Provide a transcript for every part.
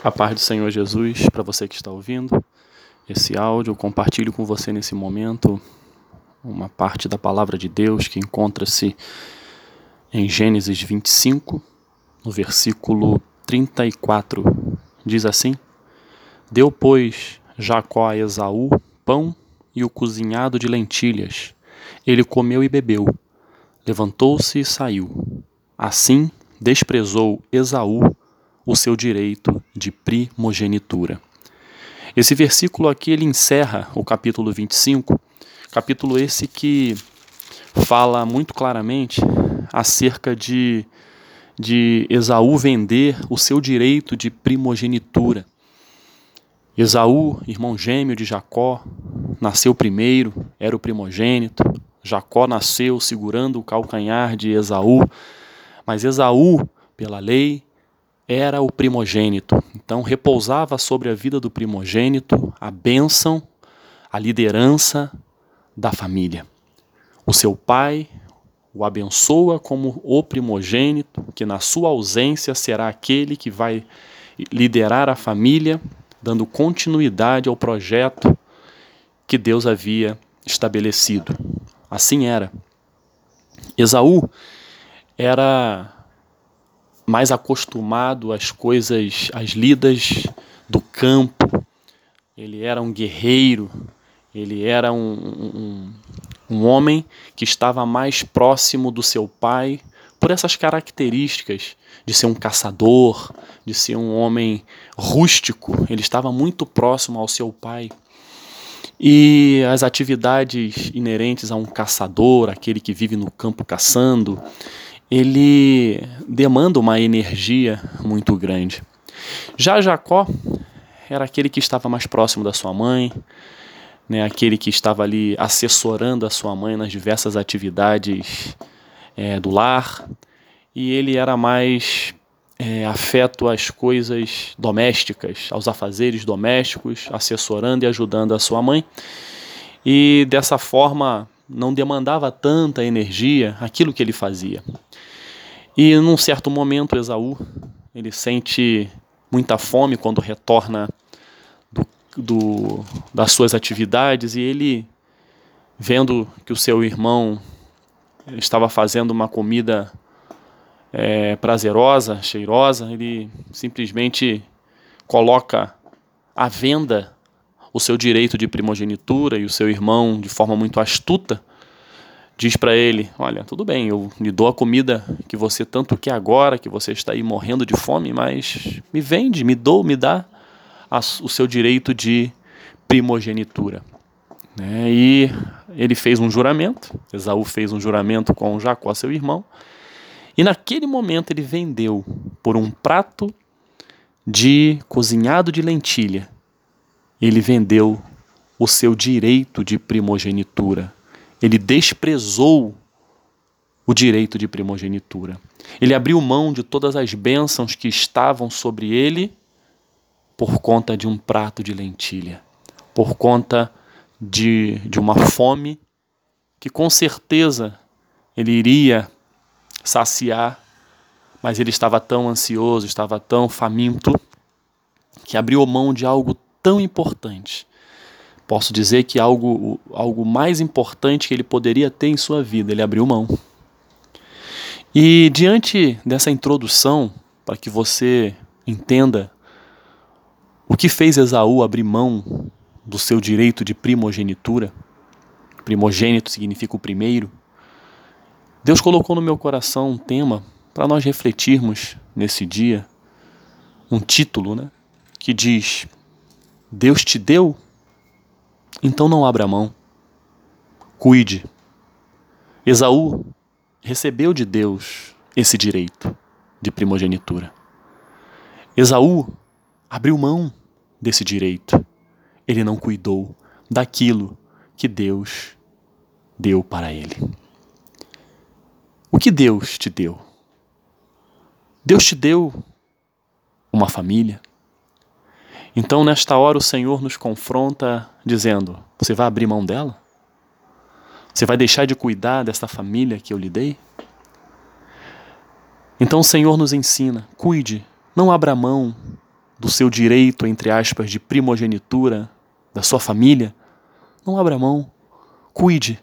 A paz do Senhor Jesus para você que está ouvindo esse áudio, eu compartilho com você nesse momento uma parte da palavra de Deus que encontra-se em Gênesis 25, no versículo 34. Diz assim: Deu, pois, Jacó a Esaú pão e o cozinhado de lentilhas. Ele comeu e bebeu. Levantou-se e saiu. Assim desprezou Esaú o seu direito de primogenitura. Esse versículo aqui ele encerra o capítulo 25, capítulo esse que fala muito claramente acerca de, de Esaú vender o seu direito de primogenitura. Esaú, irmão gêmeo de Jacó, nasceu primeiro, era o primogênito. Jacó nasceu segurando o calcanhar de Esaú, mas Esaú, pela lei, era o primogênito. Então repousava sobre a vida do primogênito a bênção, a liderança da família. O seu pai o abençoa como o primogênito, que na sua ausência será aquele que vai liderar a família, dando continuidade ao projeto que Deus havia estabelecido. Assim era. Esaú era mais acostumado às coisas, às lidas do campo. Ele era um guerreiro, ele era um, um, um homem que estava mais próximo do seu pai por essas características de ser um caçador, de ser um homem rústico. Ele estava muito próximo ao seu pai. E as atividades inerentes a um caçador, aquele que vive no campo caçando, ele demanda uma energia muito grande. Já Jacó era aquele que estava mais próximo da sua mãe, né, aquele que estava ali assessorando a sua mãe nas diversas atividades é, do lar, e ele era mais é, afeto às coisas domésticas, aos afazeres domésticos, assessorando e ajudando a sua mãe. E dessa forma não demandava tanta energia aquilo que ele fazia. E num certo momento, Esaú, ele sente muita fome quando retorna do, do, das suas atividades e ele, vendo que o seu irmão estava fazendo uma comida é, prazerosa, cheirosa, ele simplesmente coloca à venda o seu direito de primogenitura e o seu irmão, de forma muito astuta, diz para ele: Olha, tudo bem, eu lhe dou a comida que você tanto quer agora, que você está aí morrendo de fome, mas me vende, me dou, me dá a, o seu direito de primogenitura. Né? E ele fez um juramento, Esaú fez um juramento com Jacó, seu irmão, e naquele momento ele vendeu por um prato de cozinhado de lentilha, ele vendeu o seu direito de primogenitura ele desprezou o direito de primogenitura. Ele abriu mão de todas as bênçãos que estavam sobre ele por conta de um prato de lentilha, por conta de, de uma fome que com certeza ele iria saciar, mas ele estava tão ansioso, estava tão faminto, que abriu mão de algo tão importante Posso dizer que algo, algo mais importante que ele poderia ter em sua vida, ele abriu mão. E diante dessa introdução, para que você entenda o que fez Esaú abrir mão do seu direito de primogenitura, primogênito significa o primeiro, Deus colocou no meu coração um tema para nós refletirmos nesse dia, um título, né, que diz: Deus te deu então não abra mão. Cuide. Esaú recebeu de Deus esse direito de primogenitura. Esaú abriu mão desse direito. Ele não cuidou daquilo que Deus deu para ele. O que Deus te deu? Deus te deu uma família, então, nesta hora, o Senhor nos confronta dizendo: Você vai abrir mão dela? Você vai deixar de cuidar desta família que eu lhe dei? Então, o Senhor nos ensina: cuide, não abra mão do seu direito, entre aspas, de primogenitura da sua família, não abra mão. Cuide,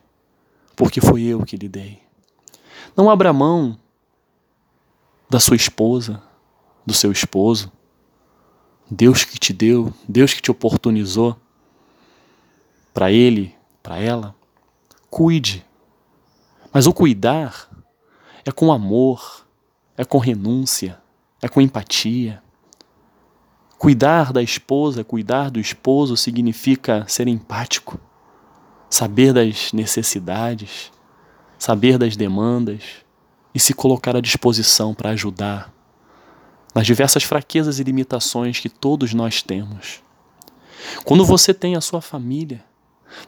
porque foi eu que lhe dei. Não abra mão da sua esposa, do seu esposo. Deus que te deu, Deus que te oportunizou para ele, para ela. Cuide. Mas o cuidar é com amor, é com renúncia, é com empatia. Cuidar da esposa, cuidar do esposo significa ser empático, saber das necessidades, saber das demandas e se colocar à disposição para ajudar nas diversas fraquezas e limitações que todos nós temos. Quando você tem a sua família,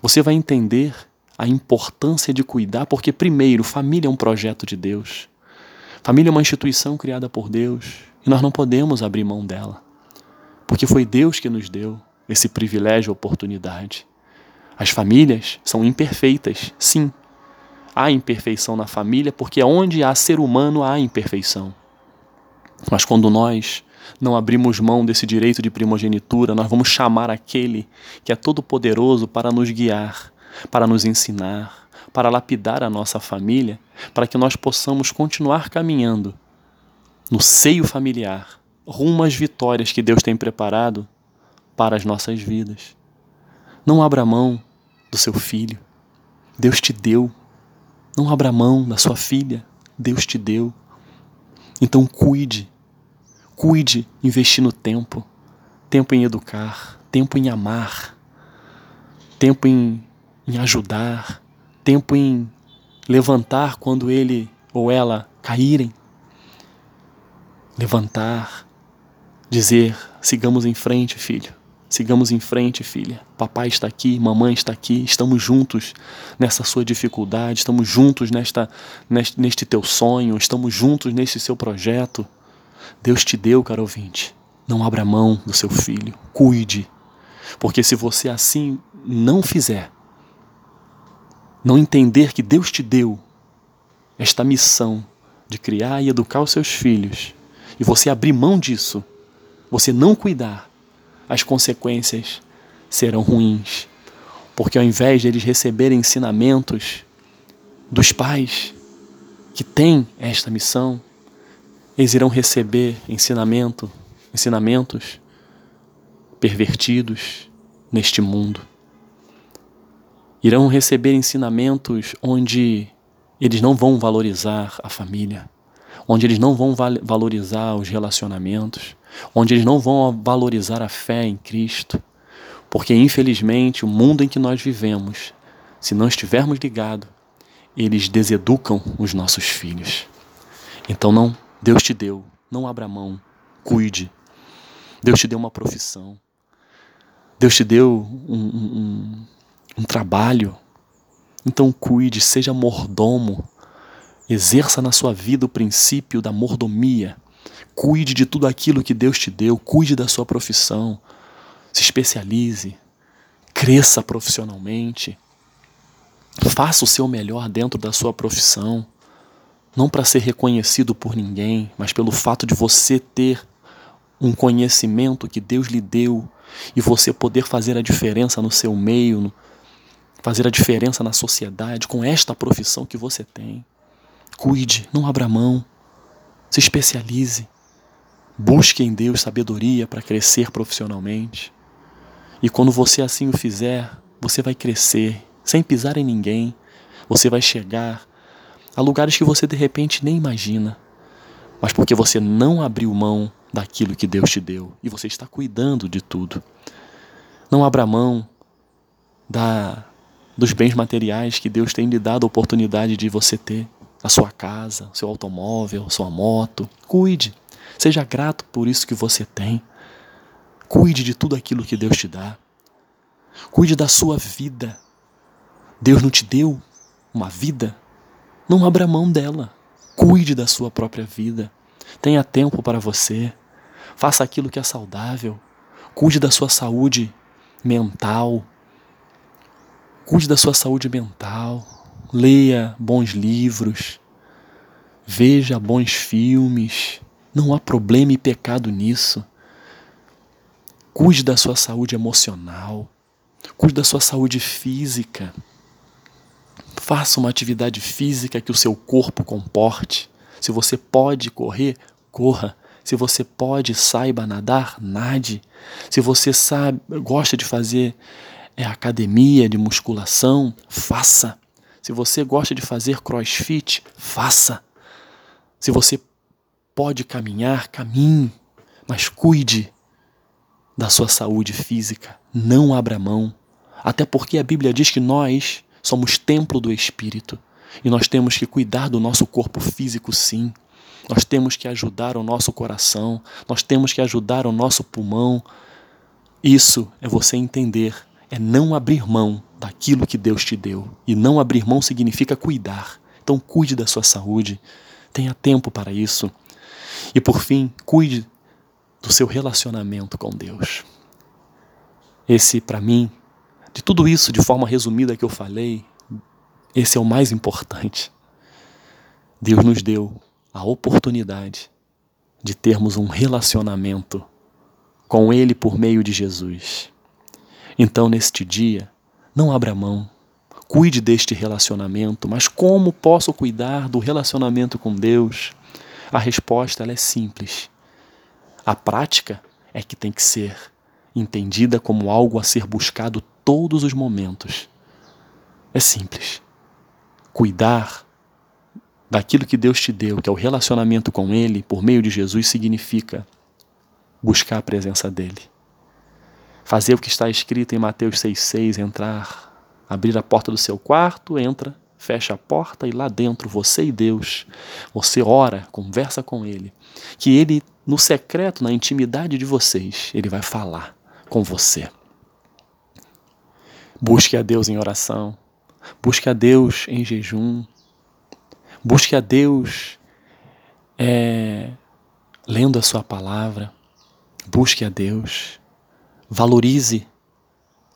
você vai entender a importância de cuidar, porque, primeiro, família é um projeto de Deus. Família é uma instituição criada por Deus e nós não podemos abrir mão dela, porque foi Deus que nos deu esse privilégio e oportunidade. As famílias são imperfeitas, sim. Há imperfeição na família porque onde há ser humano há imperfeição. Mas quando nós não abrimos mão desse direito de primogenitura, nós vamos chamar aquele que é todo-poderoso para nos guiar, para nos ensinar, para lapidar a nossa família, para que nós possamos continuar caminhando no seio familiar, rumo às vitórias que Deus tem preparado para as nossas vidas. Não abra mão do seu filho. Deus te deu. Não abra mão da sua filha. Deus te deu. Então cuide. Cuide investindo tempo. Tempo em educar. Tempo em amar. Tempo em, em ajudar. Tempo em levantar quando ele ou ela caírem. Levantar. Dizer: sigamos em frente, filho. Sigamos em frente, filha. Papai está aqui, mamãe está aqui, estamos juntos nessa sua dificuldade, estamos juntos nesta, neste, neste teu sonho, estamos juntos neste seu projeto. Deus te deu, caro ouvinte. Não abra mão do seu filho, cuide. Porque se você assim não fizer, não entender que Deus te deu esta missão de criar e educar os seus filhos, e você abrir mão disso, você não cuidar, as consequências serão ruins. Porque ao invés de eles receberem ensinamentos dos pais que têm esta missão, eles irão receber ensinamento, ensinamentos pervertidos neste mundo. Irão receber ensinamentos onde eles não vão valorizar a família, onde eles não vão valorizar os relacionamentos, onde eles não vão valorizar a fé em Cristo, porque infelizmente o mundo em que nós vivemos, se não estivermos ligados, eles deseducam os nossos filhos. Então não, Deus te deu, não abra mão, cuide. Deus te deu uma profissão. Deus te deu um, um, um trabalho. Então cuide, seja mordomo. Exerça na sua vida o princípio da mordomia Cuide de tudo aquilo que Deus te deu, cuide da sua profissão, se especialize, cresça profissionalmente, faça o seu melhor dentro da sua profissão, não para ser reconhecido por ninguém, mas pelo fato de você ter um conhecimento que Deus lhe deu e você poder fazer a diferença no seu meio, fazer a diferença na sociedade com esta profissão que você tem. Cuide, não abra mão, se especialize. Busque em Deus sabedoria para crescer profissionalmente. E quando você assim o fizer, você vai crescer sem pisar em ninguém. Você vai chegar a lugares que você de repente nem imagina. Mas porque você não abriu mão daquilo que Deus te deu e você está cuidando de tudo. Não abra mão da dos bens materiais que Deus tem lhe dado a oportunidade de você ter, a sua casa, seu automóvel, sua moto. Cuide. Seja grato por isso que você tem. Cuide de tudo aquilo que Deus te dá. Cuide da sua vida. Deus não te deu uma vida? Não abra mão dela. Cuide da sua própria vida. Tenha tempo para você. Faça aquilo que é saudável. Cuide da sua saúde mental. Cuide da sua saúde mental. Leia bons livros. Veja bons filmes. Não há problema e pecado nisso. Cuide da sua saúde emocional. Cuide da sua saúde física. Faça uma atividade física que o seu corpo comporte. Se você pode correr, corra. Se você pode, saiba nadar, nade. Se você sabe, gosta de fazer é, academia de musculação, faça. Se você gosta de fazer crossfit, faça. Se você pode caminhar, caminhe, mas cuide da sua saúde física. Não abra mão. Até porque a Bíblia diz que nós somos templo do Espírito e nós temos que cuidar do nosso corpo físico, sim. Nós temos que ajudar o nosso coração, nós temos que ajudar o nosso pulmão. Isso é você entender, é não abrir mão daquilo que Deus te deu. E não abrir mão significa cuidar. Então, cuide da sua saúde, tenha tempo para isso. E por fim, cuide do seu relacionamento com Deus. Esse, para mim, de tudo isso, de forma resumida que eu falei, esse é o mais importante. Deus nos deu a oportunidade de termos um relacionamento com Ele por meio de Jesus. Então, neste dia, não abra mão, cuide deste relacionamento, mas como posso cuidar do relacionamento com Deus? A resposta é simples. A prática é que tem que ser entendida como algo a ser buscado todos os momentos. É simples. Cuidar daquilo que Deus te deu, que é o relacionamento com Ele, por meio de Jesus, significa buscar a presença dEle. Fazer o que está escrito em Mateus 6,6, entrar, abrir a porta do seu quarto, entra, fecha a porta e lá dentro, você e Deus, você ora, conversa com Ele, que Ele, no secreto, na intimidade de vocês, Ele vai falar com você. Busque a Deus em oração, busque a Deus em jejum, Busque a Deus é, lendo a Sua palavra. Busque a Deus. Valorize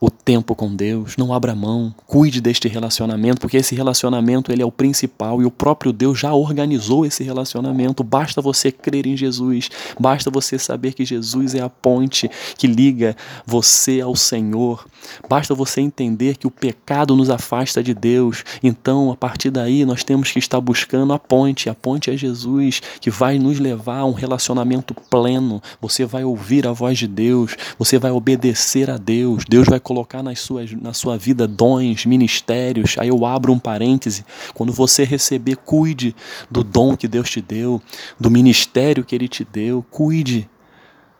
o tempo com Deus, não abra mão, cuide deste relacionamento, porque esse relacionamento ele é o principal e o próprio Deus já organizou esse relacionamento. Basta você crer em Jesus, basta você saber que Jesus é a ponte que liga você ao Senhor. Basta você entender que o pecado nos afasta de Deus. Então, a partir daí, nós temos que estar buscando a ponte. A ponte é Jesus, que vai nos levar a um relacionamento pleno. Você vai ouvir a voz de Deus, você vai obedecer a Deus. Deus vai colocar nas suas, na sua vida dons, ministérios. Aí eu abro um parêntese. Quando você receber, cuide do dom que Deus te deu, do ministério que Ele te deu. Cuide.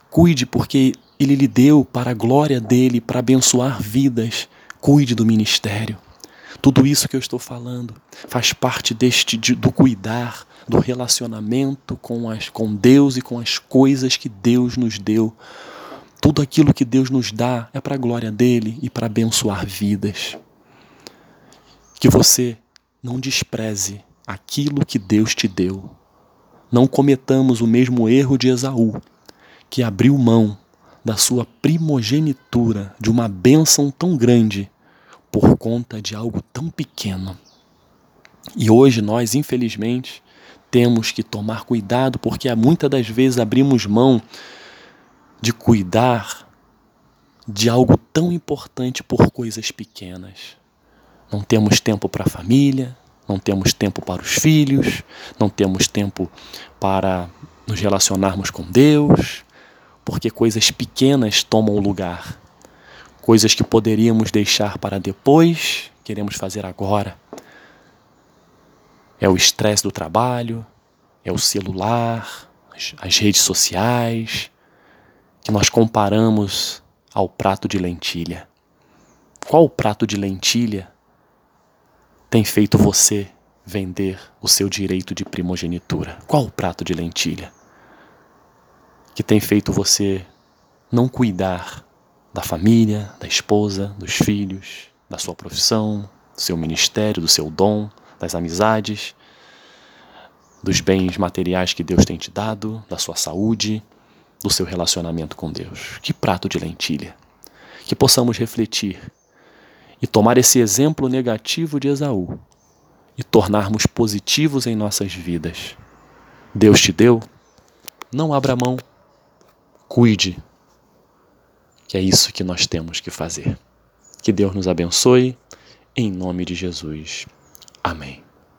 Cuide, porque Ele lhe deu para a glória dele, para abençoar vidas. Cuide do ministério. Tudo isso que eu estou falando faz parte deste do cuidar, do relacionamento com, as, com Deus e com as coisas que Deus nos deu tudo aquilo que Deus nos dá é para a glória dele e para abençoar vidas. Que você não despreze aquilo que Deus te deu. Não cometamos o mesmo erro de Esaú, que abriu mão da sua primogenitura, de uma bênção tão grande, por conta de algo tão pequeno. E hoje nós, infelizmente, temos que tomar cuidado porque muitas das vezes abrimos mão de cuidar de algo tão importante por coisas pequenas. Não temos tempo para a família, não temos tempo para os filhos, não temos tempo para nos relacionarmos com Deus, porque coisas pequenas tomam lugar. Coisas que poderíamos deixar para depois, queremos fazer agora. É o estresse do trabalho, é o celular, as redes sociais, que nós comparamos ao prato de lentilha. Qual prato de lentilha tem feito você vender o seu direito de primogenitura? Qual prato de lentilha que tem feito você não cuidar da família, da esposa, dos filhos, da sua profissão, do seu ministério, do seu dom, das amizades, dos bens materiais que Deus tem te dado, da sua saúde? Do seu relacionamento com Deus. Que prato de lentilha. Que possamos refletir e tomar esse exemplo negativo de Esaú e tornarmos positivos em nossas vidas. Deus te deu? Não abra mão. Cuide. que é isso que nós temos que fazer. Que Deus nos abençoe, em nome de Jesus. Amém.